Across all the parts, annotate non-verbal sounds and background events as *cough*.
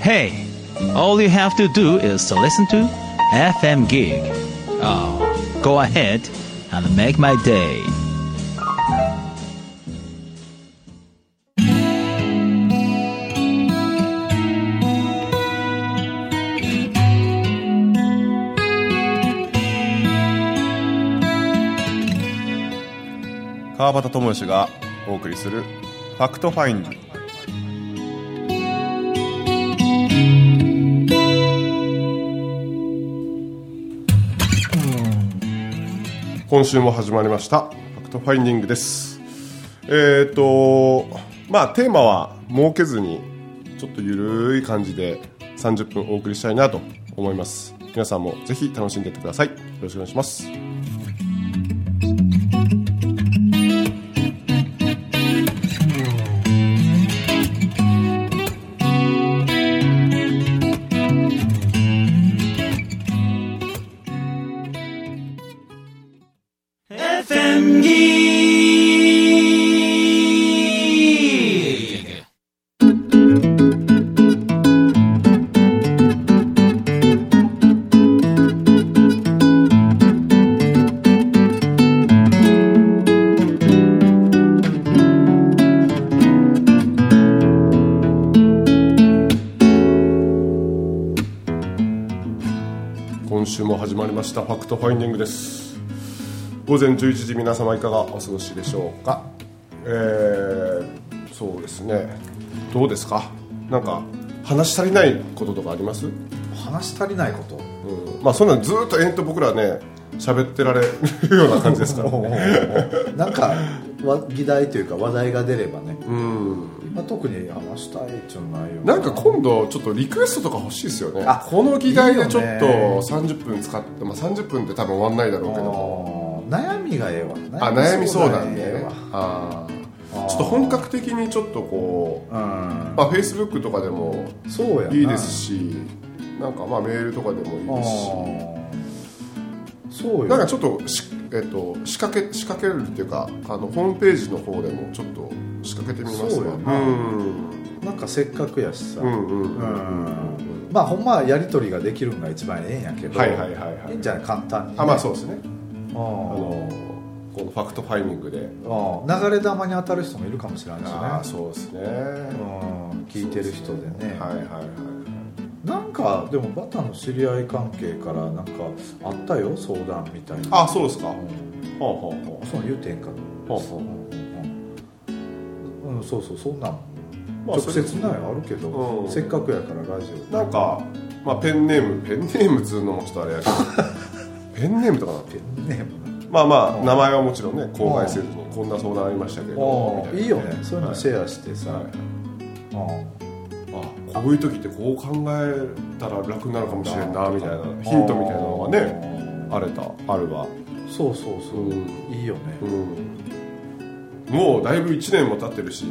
Hey, all you have to do is to listen to FM Gig. Oh, go ahead and make my day. 川端智義がお送りする「ファクトファインディ」 今週も始まりました「ファクトファインディング」です。えっ、ー、とまあテーマは設けずにちょっとゆるい感じで30分お送りしたいなと思います。皆さんもぜひ楽しんでいってください。よろしくお願いします。始まりました。ファクトファインディングです。午前11時皆様いかがお過ごしでしょうか？えー、そうですね。どうですか？なんか話し足りないこととかあります？話し足りないこと？うん。まあそんなのずっと延々と僕らね喋ってられるような感じですから。*laughs* なんかわ議題というか話題が出ればね。うん。今特に話したいっていうのないよな。んか今度ちょっとリクエストとか欲しいですよね。あこの議題でちょっといいよね。30分使って、まあ、30分って多分終わんないだろうけど。悩みがええわあ悩み相談ええね。わああちょっと本格的にちょっとこううん。まあ、フェイスブックとかでもいいですしなんかまあメールとかでもいいですしそうよ。なんかちょっとし、えっと仕掛け仕掛けるっていうかあのホームページの方でもちょっと仕掛けてみますそうよ。うなん。なんかせっかくやしさ、うんうんうんうんまあほんまはやり取りができるのが一番ええんやけど、はいはいはいはい。いんじゃない？簡単にね、あまあそうですね。ああのこのファクトファイニングで。あ流れ弾に当たる人もいるかもしれないしね。ああそうですね。うん。聞いてる人でね。はいはいはいなんかでもバタの知り合い関係からなんかあったよ相談みたいな。あそうですか。うん。ほうほうほそう言うてんかほうほう。うん。うん。うんそうそうそんなんまあ直接ないあるけど、うん。せっかくやからラジオ。なんか、まあ、ペンネームペンネームっつうのもちょっとあれやけど。*laughs* ペンネームとかなってねまあまあ名前はもちろんね公開せずにこんな相談ありましたけどいいよね。そういうのシェアしてさ、はい。うん。あこういう時ってこう考えたら楽になるかもしれんなみたいなヒントみたいなのがねあれたあるわそうそうそう、うん。いいよね、うん。もうだいぶ1年も経ってるし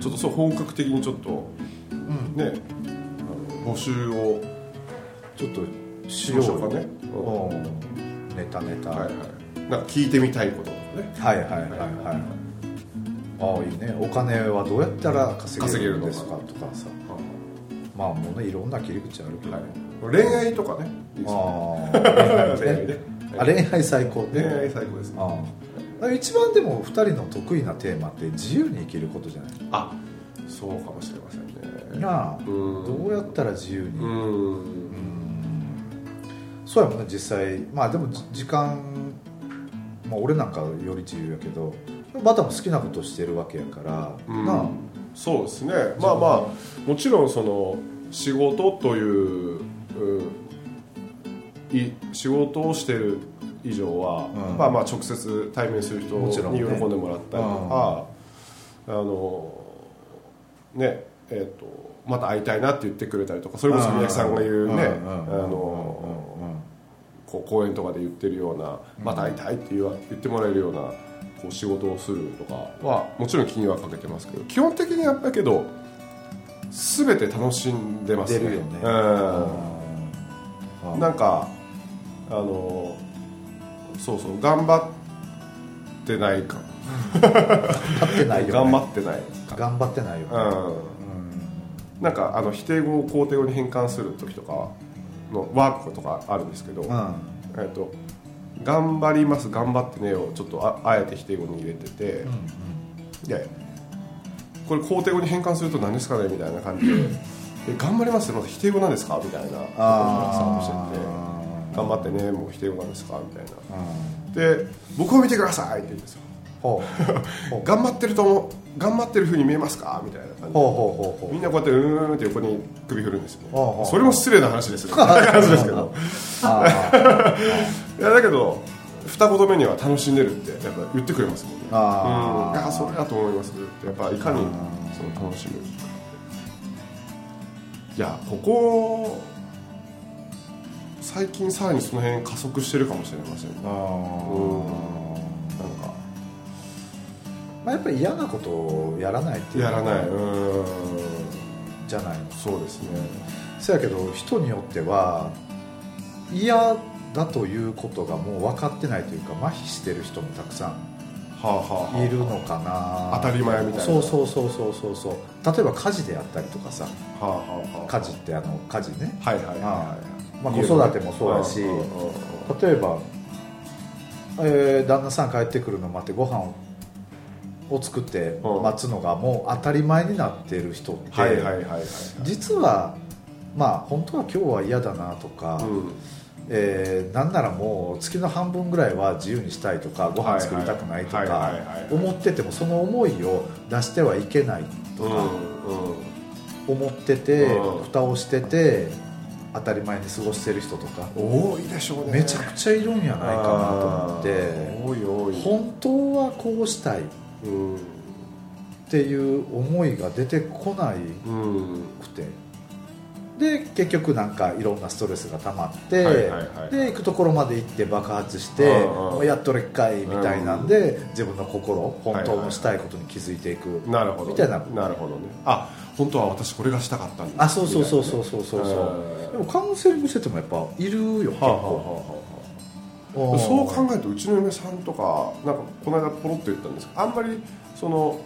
ちょっとそう本格的にちょっとうん、ねあの募集をちょっとししようかね。うん。ネタネタ、はいはい。なんか聞いてみたいこととかね。はいはいはいはいああいいね。お金はどうやったら稼げるんですかとかさまあもうねいろんな切り口あるけど、はい、恋愛とかね。ああ恋愛ね。恋愛最高恋ね愛最高ですね。ああ一番でも2人の得意なテーマって自由に生きることじゃない？あそうかもしれませんね。なあうん。どうやったら自由に？ううんん。そうやもんね実際。まあでもじ時間まあ俺なんかより自由やけどバタも好きなことしてるわけやから、うん。なあそうですね。まあまあもちろんその仕事といううい仕事をしてる以上は、うん。まあまあ直接対面する人に喜んでもらったりとか、あのねえっ、とまた会いたいなって言ってくれたりとかそれこそ宮城さんが言うねあのこう講演とかで言ってるようなまた会いたいって言わ言ってもらえるようなこう仕事をするとかはもちろん気にはかけてますけど基本的にやっぱけど全て楽しんでますね。出るよね。うん。なんかあのそうそう頑張ってないか頑張ってないよ、ね、頑張ってないか頑張ってないよ、ね。うん。なんかあの否定語を肯定語に変換する時とかのワークとかあるんですけど、うん。えっと頑張ります頑張ってねをちょっとああえて否定語に入れてて、でこれ肯定語に変換すると何ですかねみたいな感じで「え頑張りますってまず否定語なんですか?」みたいな。ところからスタートしてて「頑張ってねもう否定語なんですか?」みたいな。で「僕を見てください」って言うんですよ頑張ってると思う。頑張ってる風に見えますか？みたいな感じで。ほみんなこうやってうーんって横に首振るんですよね。それも失礼な話ですよね。*laughs* 話ですけど。うあいやだけど二言目には楽しんでるってやっぱ言ってくれますもんね。あー。うんそれだと思いますってやっぱいかにその楽しむ。かいやここ最近さらにその辺加速してるかもしれませんね。あうん。なんかまあ、やっぱり嫌なことをやらないっていうやらない。うん。じゃないの。そうですねそやけど人によっては嫌だということがもう分かってないというか麻痺してる人もたくさんはあはあはあいるのかな。当たり前みたいな。そうそうそうそうそう。そう例えば家事であったりとかさ。はあはあはあ。家事ってあの家事ね、はいはいはいはい。まあ、子育てもそうだし例えば、えー旦那さん帰ってくるの待ってご飯をを作ってうん。待つのがもう当たり前になってる人って、はいはいはいはい実はまあ本当は今日は嫌だなとか、うん。えーなんならもう月の半分ぐらいは自由にしたいとかご飯作りたくないとか思っててもその思いを出してはいけないとか思っててうん。蓋をしてて当たり前に過ごしてる人とか多いでしょうね。めちゃくちゃいるんやないかなと思って多い多い。本当はこうしたいっうん。ていう思いが出てこないうんくて。で結局なんかいろんなストレスが溜まって、はいはいはいで行くところまで行って爆発してうんうん。もうやっとれっかいみたいなんで、自分の心本当のしたいことに気づいていく、なるほど。みたいな。なるほどね。あ本当は私これがしたかったんですあそうそうそうみそうそうそう。そうねでもカウンセリングしててもやっぱいるよ結はあはあ構、はあはあそう考えるとうちの嫁さんとかなんかこの間ポロッと言ったんですけどあんまりその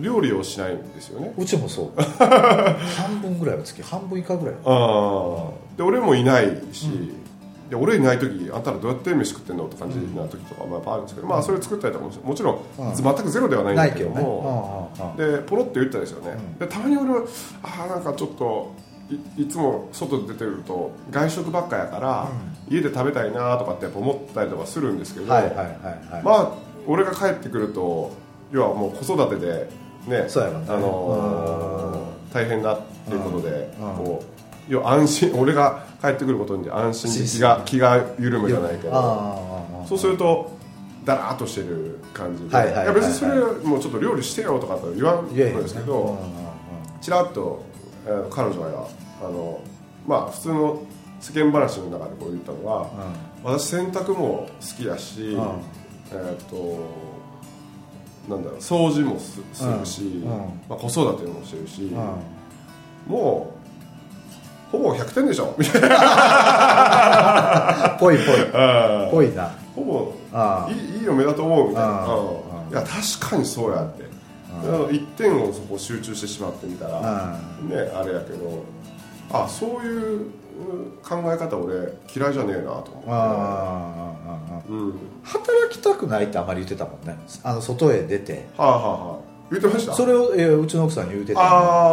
料理をしないんですよね。うちもそう。*laughs* 半分ぐらいは月半分以下ぐらい。ああで俺もいないし、で俺いない時あんたらどうやって飯食ってんのって感じな時とかもやっぱあるんですけど、まあそれ作ったりとかもしもちろん、うん。全くゼロではないんだけども、うんうんうん。でポロッと言ったんですよね、うん。でたまに俺はああなんかちょっといいつも外で出てると外食ばっかやから、家で食べたいなとかってやっぱ思ったりとかするんですけど、まあ俺が帰ってくると要はもう子育てでねあのー大変だっていうことで、うん。こう要は安心俺が帰ってくることに安心で気が気が緩むじゃないけどそうするとだらーっとしてる感じで、はいや別にそれもうちょっと料理してよとかとは言わんんいやいや。ですけど、ちらっと、えー彼女はあのまあ普通の世間話の中でこう言ったのは、私洗濯も好きだし、ん。えーっとなんだろう掃除もすするし、うん。うん。まあ、子育てもしてるし、うん。うんもうほぼ100点でしょみたいな。*laughs* ぽいぽい。*laughs* ぽいな。ほぼあいいいい嫁だと思うみたいな、いや確かにそうやって、1点をそこ集中してしまってみたら、ねあれやけどあそういううん考え方俺嫌いじゃねえなと思って。ああああああうん。働きたくないってあまり言ってたもんね。あの外へ出て。はあはあはあ。言ってました？それを、えーうちの奥さんに言うてた。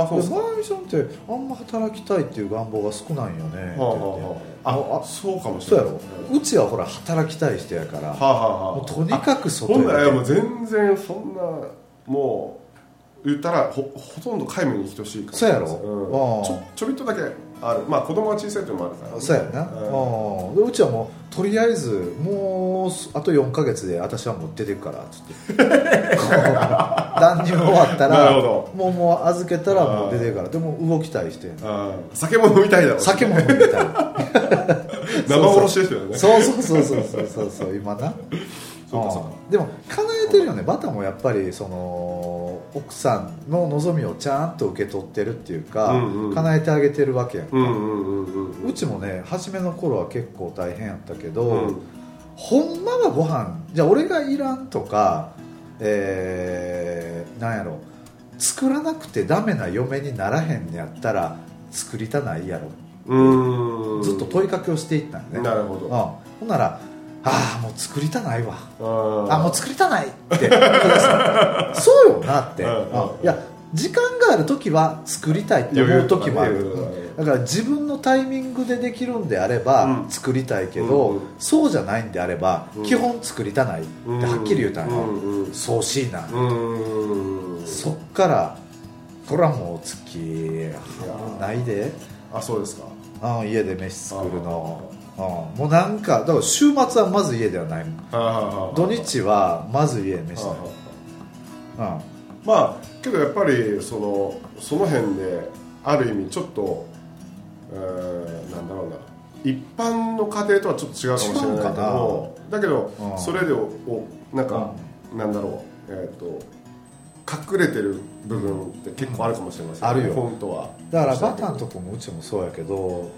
あーそうっすか。さんってあんま働きたいっていう願望が少ないよねはあはあはあ。ああそうかもしそうやれないろ。うちはほら働きたい人やから、はあはあはもうとにかく外へほんならいやもう出て全然そんなもう言ったらほほとんど皆無に等しいかも。しそうやろ？うん。ちょちょびっとだけある。まあ子供が小さいっていうのもあるから、そうやな、うん。うんでうちはもうとりあえずもうあと4か月で私はもう出てくからっつって。*laughs* 何にも終わったならるほもうもう預けたらもう出てくから。でも動きたいして酒も飲みたいだろ酒も飲みたい。*laughs* 生殺しですよね。そうそう。そうそうそうそうそう。今な。そうかそうか。んでも叶えてるよね。バタもやっぱりその奥さんの望みをちゃんと受け取ってるっていうか、うんうん叶えてあげてるわけやんか、うちもね初めの頃は結構大変やったけど、うん。ほんまはご飯じゃあ俺がいらんとかえー、なんやろ作らなくてダメな嫁にならへんのやったら作りたないやろ。うん。ずっと問いかけをしていったんよね。なるほど。うん、ほんならああもう作りたないわ。ああもう作りたないって。*laughs* そうよなって、いや時間がある時は作りたいって思う時もある、だから自分のタイミングでできるんであればうん。作りたいけど、うん。そうじゃないんであれば、うん。基本作りたないってはっきり言うたんよ、うん。うん。そうしいな、うん。そっからこれはもう月ないで、あそうですか。うん、家で飯作るの、うん、もうなんかだから週末はまず家ではないもん。土日はまず家で飯はないあはあ。うんまあけどやっぱりそのその辺である意味ちょっと、えーなんだろうな。一般の家庭とはちょっと違うかもしれないけどだけど、うんそれでおおなんか、なんだろう。えっ、と隠れてる部分って結構あるかもしれません、あるよ。本当は。だからバタンとこもうちもそうやけど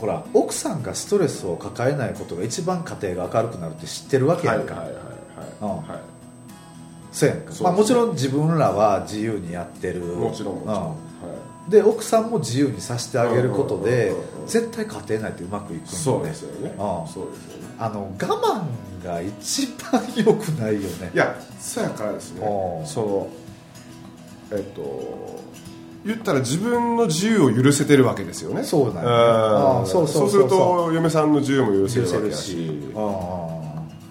ほら奥さんがストレスを抱えないことが一番家庭が明るくなるって知ってるわけやんか、はいはいはいはい、そうやんか。まあ、もちろん自分らは自由にやってる。もちろんもちろん、うん。はで奥さんも自由にさせてあげることで絶対家庭内ってうまくいくんい、だそうですよね、うん。そうですよね。あの我慢が一番良くないよね。いやそうやからですね。うん。そのえっと言ったら自分の自由を許せてるわけですよね。そうなん。んやうんそうすると嫁さんの自由も許せるるわけだし。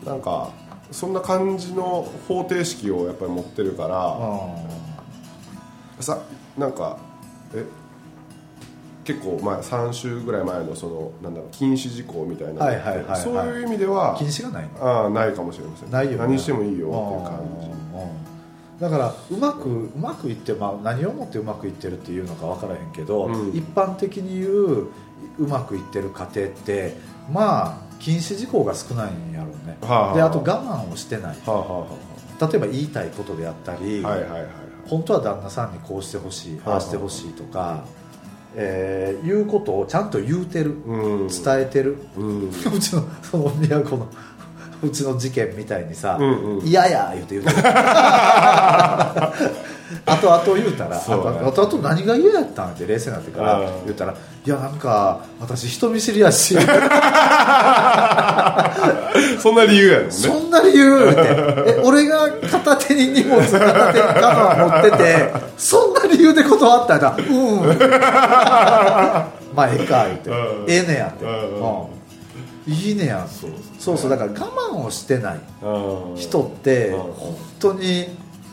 なんかそんな感じの方程式をやっぱり持ってるからさなんかえ結構前3週ぐらい前のそのなんだろう禁止事項みたいなはいはいはいはい。そういう意味では禁止がないの？ああないかもしれません。ないよね。何してもいいよっていう感じだからうまくうまくいって、まあ、何をもってうまくいってるっていうのか分からへんけど、うん。一般的に言ううまくいってる家庭ってまあ禁止事項が少ないんやろうね、はあはあ。であと我慢をしてない。はあはあは例えば言いたいことであったり、あはいはいはいはい。本当は旦那さんにこうしてほしいはああ。あしてほしいとか、えー言うことをちゃんと言うてる。うん。伝えてる、うん。*laughs* うちのその都のうちの事件みたいにさうんうん「嫌、や言うて言うて。るあとあと言うたら、ね。あとあと何が嫌やったんって冷静になってからうん。言ったら「いやなんか私人見知りやし。*laughs* そんな理由やもんね。そんな理由」って。え俺が片手に荷物片手にカバン持っててそんな理由で断ったら「うん」*laughs* まあええか言って。うん「ええねや」って、うん。うんいいねやそうそう。そうだから我慢をしてないうん。人ってうん。本当に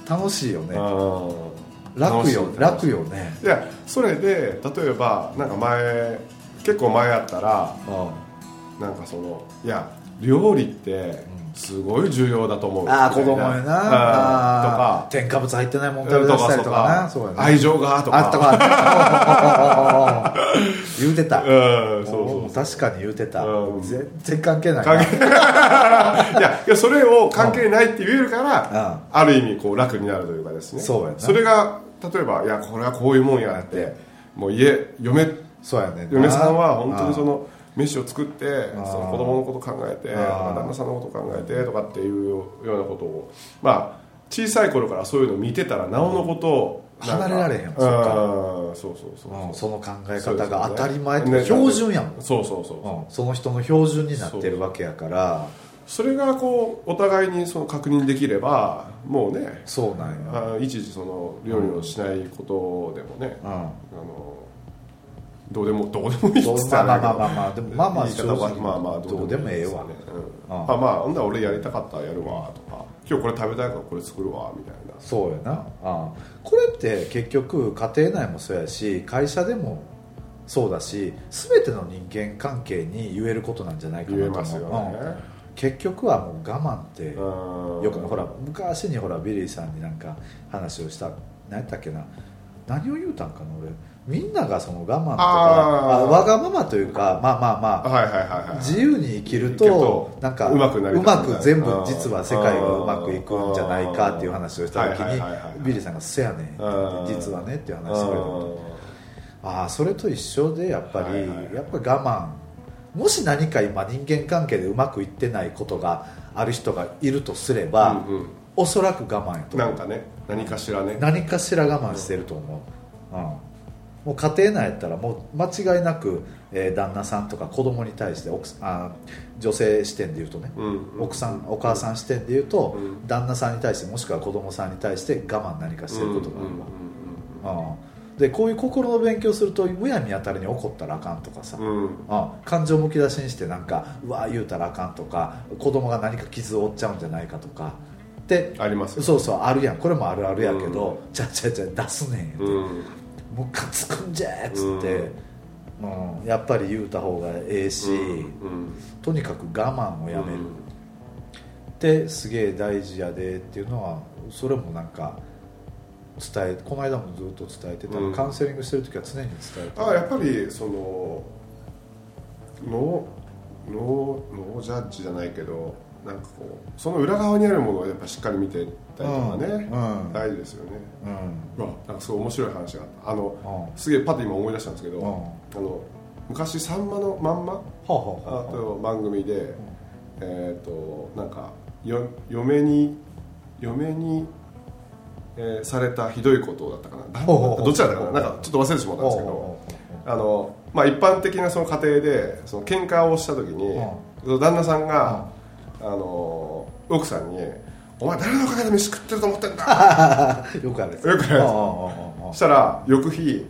楽しいよね。うん。楽よ。楽よね。いやそれで例えばなんか前結構前やったらなんかそのいや料理ってすごい重要だと思う。ああ子供やな。うん。あー。添加物入ってないもん食べ出したりとか愛情がとか。あったか。*laughs* 言うてた。うんそうそう確かに言うてた。うん。全然関係ないい。や *laughs* いやそれを関係ないって言えるからある意味こう楽になるというかですね。そうやな。それが例えばいやこれはこういうもんやってもう家嫁そうやね嫁さんは本当にその飯を作ってその子供のこと考えて旦那さんのこと考えてとかっていうようなことをまあ小さい頃からそういうのを見てたらなおのこと離れられへんやんうん。そうそうそうう。んその考え方が当たり前ってね標準やもん。そうそうそうう。んその人の標準になってるわけやから。それがこうお互いにその確認できればもうねそうなんや。あいちいちその料理をしないことでもね、うん。あのどうでもどうでもいいっつったらまあまあまあまあまあでもまあまあ言い方は正直まあまあどうでもええわ。ねあまあほんなら俺やりたかったらやるわとか。今日これ食べたいからこれ作るわみたいな。そうやな。あ。これって結局家庭内もそうやし会社でもそうだし全ての人間関係に言えることなんじゃないかなと思う。言えますよね。うん。結局はもう我慢ってうん。よくほら昔にほらビリーさんになんか話をした何やったっけな。何を言うたんかな俺みんながその我慢とかわがままというかまあまあまあ自由に生きるととなんかうまく全部うん。実は世界がうまくいくんじゃないかっていう話をした時にビリーさんが「せやねんうん」実はねっていう話してくれた。うん。ああそれと一緒でやっぱり、やっぱ我慢。もし何か今人間関係でうまくいってないことがある人がいるとすれば、うおそらく我慢やとなんかね何かしらね。何かしら我慢してると思う、うん、もう家庭内やったらもう間違いなく、えー旦那さんとか子供に対して奥あ女性視点で言うとね、うん。奥さんお母さん視点で言うと、うん。旦那さんに対してもしくは子供さんに対して我慢何かしてることがあるわ、うんでこういう心の勉強するとむやみやたりに怒ったらあかんとかさ、あ感情むき出しにしてなんかうわ言うたらあかんとか子供が何か傷を負っちゃうんじゃないかとか。でありますよそうそうあるやん。これもあるあるやけど、ちゃちゃちゃ出すねんよ、うんムカつくんじゃっつって、うん。やっぱり言うた方がええし、うんとにかく我慢をやめる、ってすげえ大事やでっていうのはそれもなんか伝えこの間もずっと伝えてた、うん。カウンセリングしてる時は常に伝えてあやっぱりそのノーノーノージャッジじゃないけどなんかこうその裏側にあるものをやっぱしっかり見てたりとかね、うん。うん。大事ですよね。うん。なんかすごい面白い話があった。あの、うん。すげえパッと今思い出したんですけど、うん。あの昔「さんまのまんま」はあと番組で、えっ、となんかよ嫁に嫁に、えーされたひどいことだったかな。どっちだったかな。なんかちょっと忘れてしまったんですけどあの、まあ、一般的なその家庭でその喧嘩をした時に、旦那さんが、あの奥さんに「お前誰のおかげで飯食ってると思ってんだ! *laughs*」よくあるやつよくあるやつ。ああああああ。したら翌日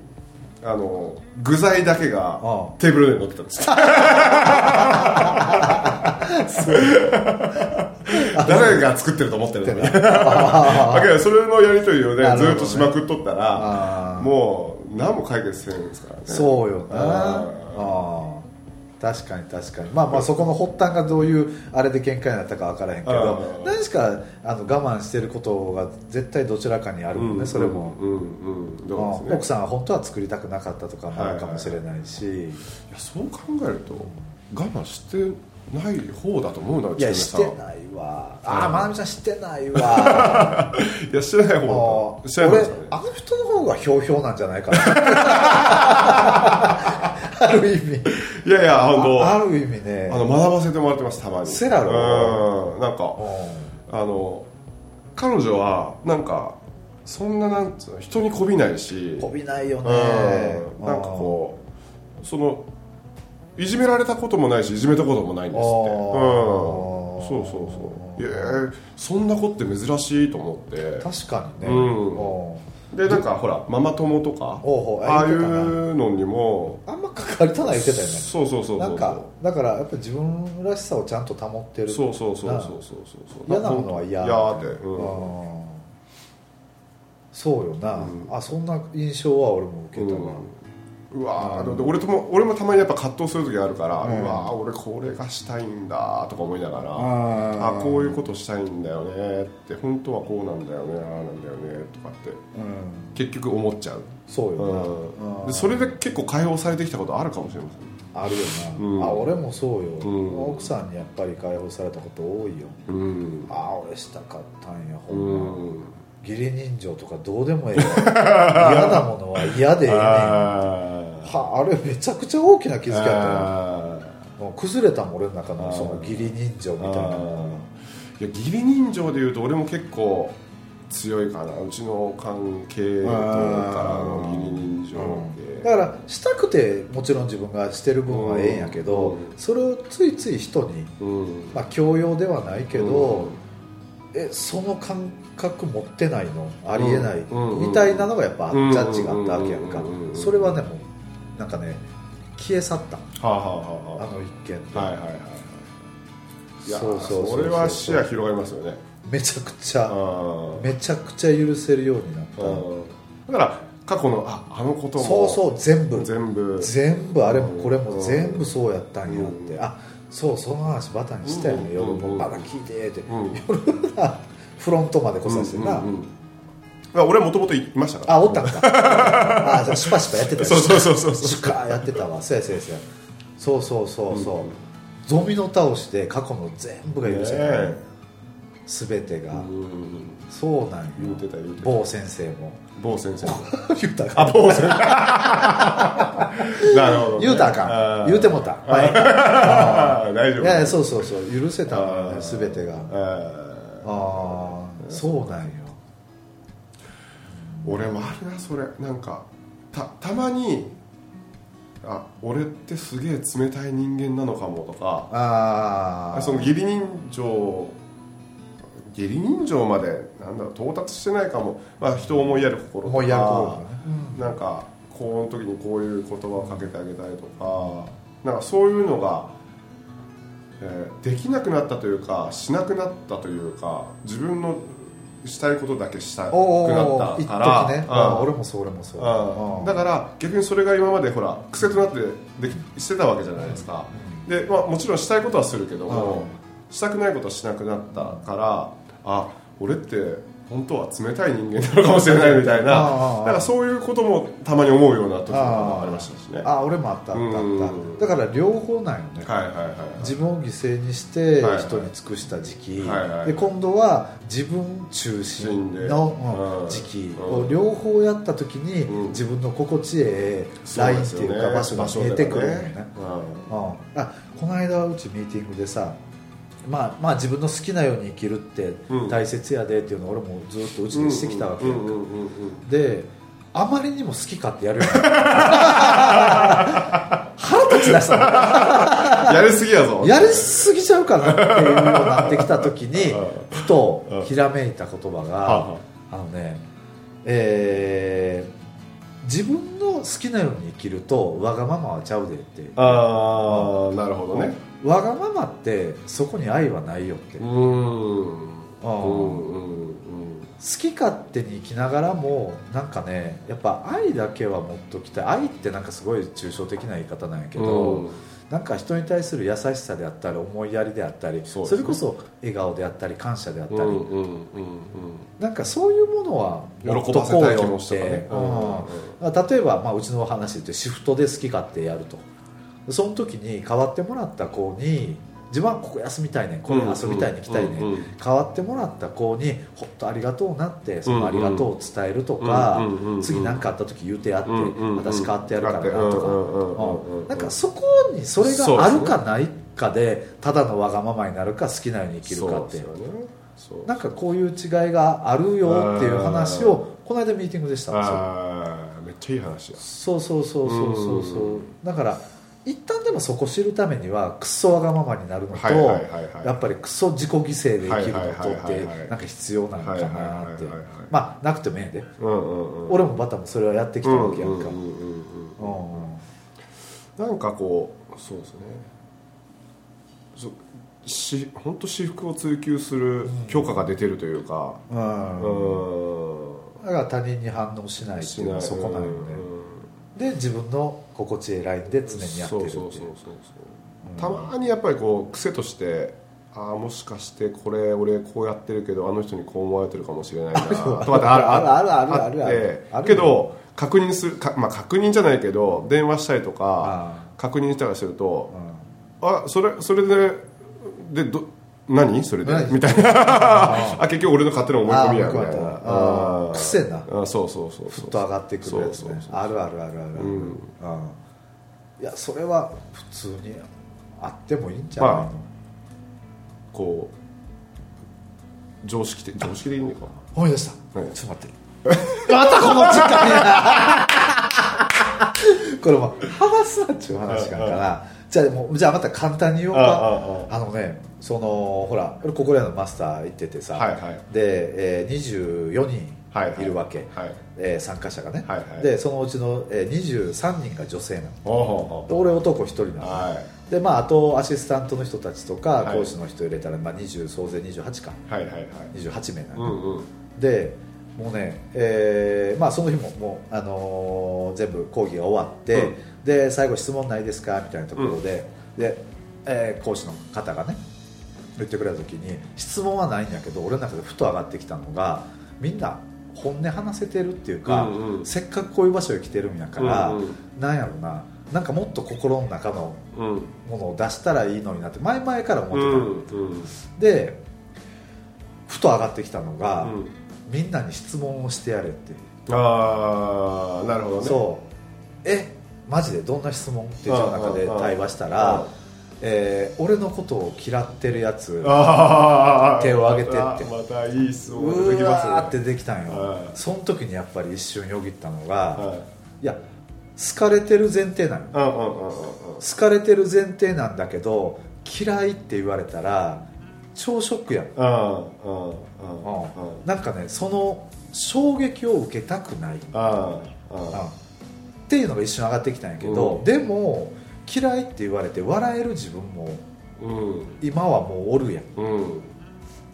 あの具材だけがテーブルに乗ってたんです。*laughs* 誰が作ってると思ってるの？*laughs* にだけどそれのやり取りをねね。ずっとしまくっとったあらあもう何も解決せんですからね。そうよな。あ。ああ確かに確かに。まあまあそこの発端がどういうあれで喧嘩になったか分からへんけどうん。何しかあの我慢してることが絶対どちらかにあるもんね、それも、うんうんね。奥さんは本当は作りたくなかったとかもあるかもしれないし、いやそう考えると我慢してない方だと思うなういやしてないわ。ああまなみちゃんしてないわ。*laughs* いやしてないあ方だし俺あの人の方がひょうひょうなんじゃないかな *laughs* *laughs* ある意味。いやいや本当あある意味ね。あの学ばせてもらってますたまに。せやろうん。なんかうん。あの彼女はなんかそんななんつうの人にこびないし。こびないよね。うん。なんかこうそのいじめられたこともないしいじめたこともないんですって。うん。あーそうそう。そういやそんな子って珍しいと思って。確かにね。うん。うんでなんかほらママ友とかほうほうああいうのにもあんま関わりたない言ってたよね。そうそうそうそうなんかだからやっぱ自分らしさをちゃんと保ってる。そうそうそうそうそうそう。そう嫌なものは嫌。嫌ってうん。うんそうよな、うん。あそんな印象は俺も受けたわ、うわーで俺とも俺もたまにやっぱ葛藤する時あるから、うん。うわー俺これがしたいんだとか思いながら、ああこういうことしたいんだよねって本当はこうなんだよねああなんだよねとかってうん。結局思っちゃう、そうよな、うん、それで結構解放されてきたことあるかもしれません。あるよな、うん。あ俺もそうよ、うん。奥さんにやっぱり解放されたこと多いよ。うん。ああ俺したかったんやほうんま、ん。義理人情とかどうでもええわ。嫌なものは嫌でええねん。あはあれめちゃくちゃ大きな気づきやったよあもう崩れたもん俺の中のその義理人情みたいな。いや義理人情でいうと俺も結構強いかな。うちの関係からの義理人情系。だからしたくてもちろん自分がしてる分はええんやけど、うん。それをついつい人に、うん。まあ、強要ではないけど、うん。えその感覚持ってないの？ありえない、うん。みたいなのがやっぱジうんャッジがあったわけやんか、うん。それはねもうなんかね消え去った。はあはあはあはあ。の一件はいはいはいはい。いやそうそうれは視野広がりますよね。めちゃくちゃあめちゃくちゃ許せるようになった、だから過去のああのことも。そうそう全部。全部。全部あれもこれもうん。全部そうやったんやって、うん。あそうその話バタにしたよね、うん。夜うん。もバタ聞いてって、うん。夜なフロントまで来させてな、うん。うん。うん。あ俺もともといましたから。あおったんか。あじゃあシュパシュパやってたそうそうそうそうシュカーやってたわ。そうやそうやそうや。そうそうそうそう、ゾミの倒しで過去の全部が許せない、ね全てが、うんそうなんよ言うてた言うてた。某先生も。某先生 *laughs* 言うたらあ某先生。*laughs* なるほどね。言うたか言うてもうた。はい *laughs* 大丈夫。いやそうそうそう。許せたね全てが。あああそうなんよ俺もあるなそれ。なんかたたまにあ俺ってすげえ冷たい人間なのかもとかああその義理人情義理人情までなんだろう到達してないかも、まあ、人を思いやる心とか思いやる心とかね。なんかこの時にこういう言葉をかけてあげたいとかなんかそういうのが、えーできなくなったというかしなくなったというか自分のしたいことだけしたくなったから。俺もそう俺もそうだから逆にそれが今までほら癖となってできしてたわけじゃないですか、で、まあ、もちろんしたいことはするけども、したくないことはしなくなったからあ俺って本当は冷たい人間なのかもしれないみたいな。ああだからそういうこともたまに思うような時もありましたしね。あ俺もあったあったあっうん。ただから両方なんよね。はいはいはいはい。自分を犠牲にして人に尽くした時期、はい。はいで今度は自分中心で。の、時期。うん。を両方やった時に、うん。自分の心地ええラインっていうか場所が見えてくるよね。うんうん、あこの間うちミーティングでさまあ、まあ自分の好きなように生きるってうん。大切やでっていうのを俺もずっとうちでしてきたわけやんか。であまりにも好き勝手やるよ *laughs* 腹立ちだした。のやりすぎやぞ。やりすぎちゃうかなっていうようになってきた時にふとひらめいた言葉はがああのねえー自分の好きなように生きるとわがままはちゃうでって。ああなるほどねわがままってそこに愛はないよって。うーん。あーうんうんうん好き勝手に生きながらもなんかねやっぱ愛だけは持っときたい。愛ってなんかすごい抽象的な言い方なんやけど、うん。なんか人に対する優しさであったり思いやりであったりそ,、れこそ笑顔であったり感謝であったり、なんかそういうものは持っ喜とばせたい気こうよって、うん例えば、まあ、うちの話でシフトで好き勝手やるとその時に代わってもらった子に自分はここ休みたいねんこれ遊びたいねん来たいねん、代わってもらった子に本当ありがとうなってそのありがとうを伝えるとか、次何かあった時言うてやって、私変わってやるからなとか、なんかそこにそれがあるかないかでただのわがままになるか好きなように生きるかってなんかこういう違いがあるよっていう話をこの間ミーティングでしたんですよ。めっちゃいい話だそうそうそうそうそうそう。だから一旦でもそこ知るためにはクソわがままになるのとはいはいはいはい。やっぱりクソ自己犠牲で生きるのとってなんか必要なのかなって。まあなくてもええで。俺もバタもそれはやってきたわけやんか。なんかこうそうですね。そし本当私服を追求する許可が出てるというか。うん。うん。だから他人に反応しないっていうのはそこなんよねで自分の心地いいラインで常にやってるっていう。たまにやっぱりこう癖としてああもしかしてこれ俺こうやってるけどあの人にこう思われてるかもしれないな。*laughs* とかってあるあるあるあるああるある。あるけど確認するか、まあ、確認じゃないけど電話したりとかあ確認したりするとうん。あそれそれででど何？それで。何？みたいな。あ結局俺の勝手な思い込みやみたいな。癖なあそうそうそうふっと上がってくるやつね。あるあるあるあるうん。うん。いやそれは普通にあってもいいんじゃないの、まこう常識的常識的にいいか。思い出した、はいちょっと待って。またこの時間や。*laughs* これもう話すなっちゅう話があるからじゃあもうじゃあまた簡単に言おうか。あのねそのほら俺ここらのマスター行っててさ、はいはい。で、えー、24人はいはい。いるわけ、はい。えー参加者がね、はいはい。でそのうちの、えー、23人が女性なの。で俺男1人なの、はい。でまああとアシスタントの人たちとかはい。講師の人入れたら、まあ、20総勢28か。はいはいはい。28名なうの、んうん。でもうね、えーまあ、その日ももう、あのー全部講義が終わって、うん。で最後質問ないですか？みたいなところで,、でえー講師の方がね言ってくれた時に質問はないんやけど俺の中でふと上がってきたのがみんな本音話せてるっていうか、うんうん。せっかくこういう場所に来てるんやから、うんうん。なんやろななんかもっと心の中のうん。ものを出したらいいのになって前々から思ってたの、うんうん。でふと上がってきたのが、うんみんなに質問をしてやれってああなるほどね。そう。えマジでどんな質問？っていう中で対話したらえー俺のことを嫌ってるやつ手を挙げてって。またいい質問が出てうきますね。わーってできたんよ、はい。その時にやっぱり一瞬よぎったのが、はい。い、や好かれてる前提なの。好かれてる前提なんだけど嫌いって言われたら超ショックやん、うん。なんかねその衝撃を受けたくない、あっていうのが一瞬上がってきたんやけど、うん。でも嫌いって言われて笑える自分もうん。今はもうおるやん。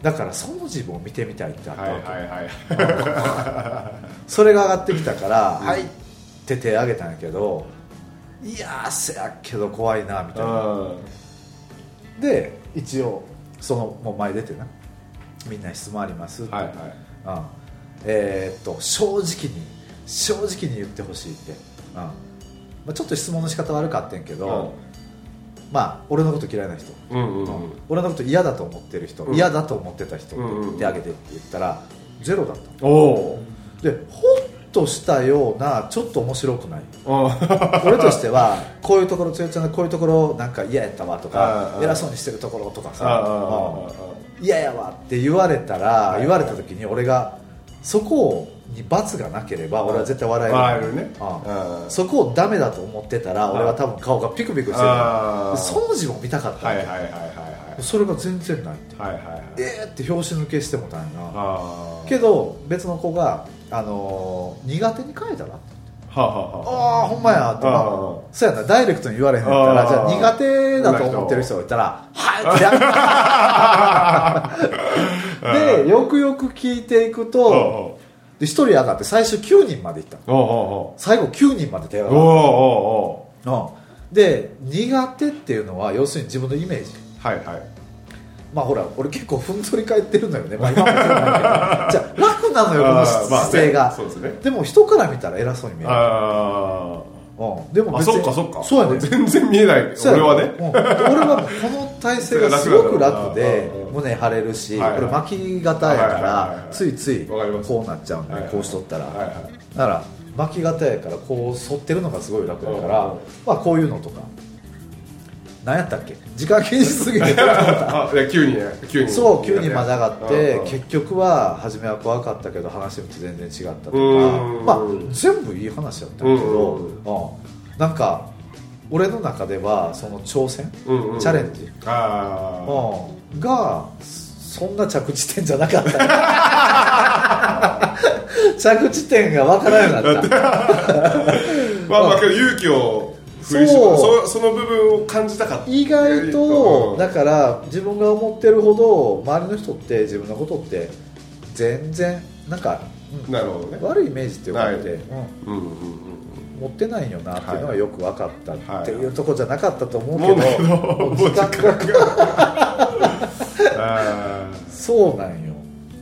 だからその自分を見てみたいってあったはいわけ、それが上がってきたから「はい」って手挙げたんやけどいやーせやけど怖いなみたいな。うん。で一応そのもう前出てなみんな質問あります？って、はいはい。うん。えーっと正直に正直に言ってほしいって、うん。まあ、ちょっと質問の仕方悪かったんやけど、まあ俺のこと嫌いな人、うんうんうん。うん。俺のこと嫌だと思ってる人、うん。嫌だと思ってた人うんうん手挙げてって言ったらゼロだったおおでほっとしたようなちょっと面白くない。あ *laughs* 俺としてはこういうところつよちゃんがこういうところなんか嫌やったわとかああ偉そうにしてるところとかさ。あうん嫌やわって言われたらい。言われた時に俺がそこに罰がなければ俺は絶対笑える笑えるね。そこをダメだと思ってたら俺は多分顔がピクピクしてるその自分を見たかったはいはいはいはいそれが全然ないってはいはいはい。はいえーって拍子抜けしてもたんやな。けど別の子が、あのー苦手に変えたらはあはあはああ。ほんまやって、まあそうやな。ダイレクトに言われへんやったらじゃあ苦手だと思ってる人がいたら「はい!」ってや *laughs* でよくよく聞いていくとおで1人上がって最初9人までいった最後9人まで手が上がった。うん。で苦手っていうのは要するに自分のイメージ。はいはいまあほら俺結構ふんぞり返ってるのよね、まあ、今もそうなんだけど。*laughs* じゃあ楽なのよこのあーまあね。姿勢が、そうですね。でも人から見たら偉そうに見える。あうん、でもああ別にそっかそっか。そうやね。全然見えない。俺はね。うん、俺はこの体勢が *laughs* すごく楽でうん。胸張れるし、はいはい。俺巻き型やかはいはいはいらはい。ついついこうなっちゃうんで、はいはい。こうしとったら、はいはい。だから巻き型やからこう反ってるのがすごい楽だから、うん。まあこういうのとか何やったっけ？時間気にしすぎて。と思ったあいや9人9人そう急にまた上がって結局は初めは怖かったけど話してみて全然違ったとか。うん。まあ全部いい話だったけど、なんか俺の中ではその挑戦、うんうん。チャレンジ、あうん。がそんな着地点じゃなかった。*laughs* 着地点が分からなくなった。あ *laughs* まあまあけど勇気をそう。そその部分を感じたかった。意外とうん。だから自分が思ってるほど周りの人って自分のことって全然なんか、うん。なるほどね。悪いイメージってよくて、はい。うん。うんうんうん持ってないんよなっていうのがよく分かったはいっていうところじゃなかったと思うけど、もうだけどもう時間が。*laughs* あそうなんよ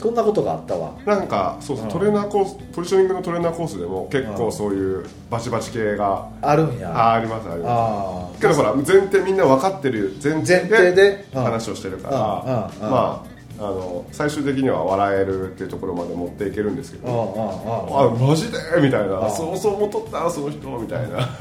こんなことがあったわ。ーなんかそうそううん。トレーナーコースポジショニングのトレーナーコースでも結構そういうバチバチ系があるんや。あありますありまあすけどほら前提みんな分かってる前提前提で？うん。話をしてるからまああの最終的には笑えるっていうところまで持っていけるんですけどうんあマジで？みたいあなそうそう思っとった？その人みたいな。*laughs*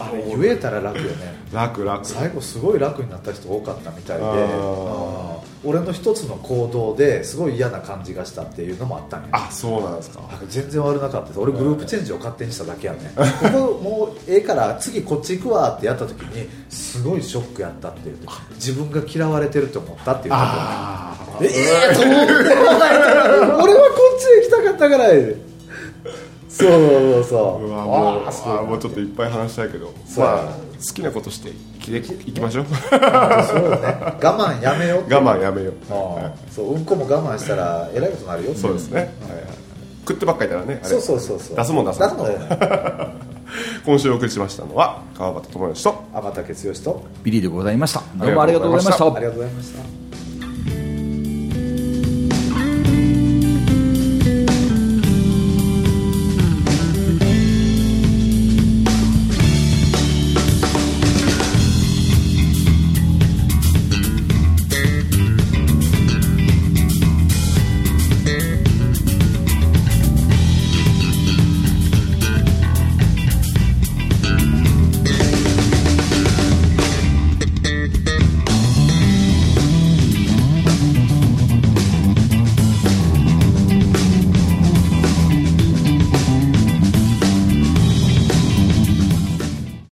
あれ言えたら楽よね。*laughs* 楽楽。最後すごい楽になった人多かったみたいで。あー。うん俺の一つの行動ですごい嫌な感じがしたっていうのもあったんやあそうなんですか。あ全然悪なかったです。俺グループチェンジを勝手にしただけやね。*laughs* ここもうええから次こっち行くわってやった時にすごいショックやったっていう。自分が嫌われてると思ったっていうだけあええと思って *laughs* 俺はこっちへ行きたかったからいそうそうそう。うわもうあもうちょっといっぱい話したいけど。そう。やまあ好きなことして生きていきましょう。そうね。我慢やめよう我慢やめよう。そううんこも我慢したらえらいことになるよ。そうですね、はいはい。食ってばっかりいたらねあれ。そうそうそうそう。出すもん出すもん。出すもんね。*laughs* 今週お送りしましたのは川端智之と天竹剛と。ビリーでございました。どうもありがとうございました。ありがとうございました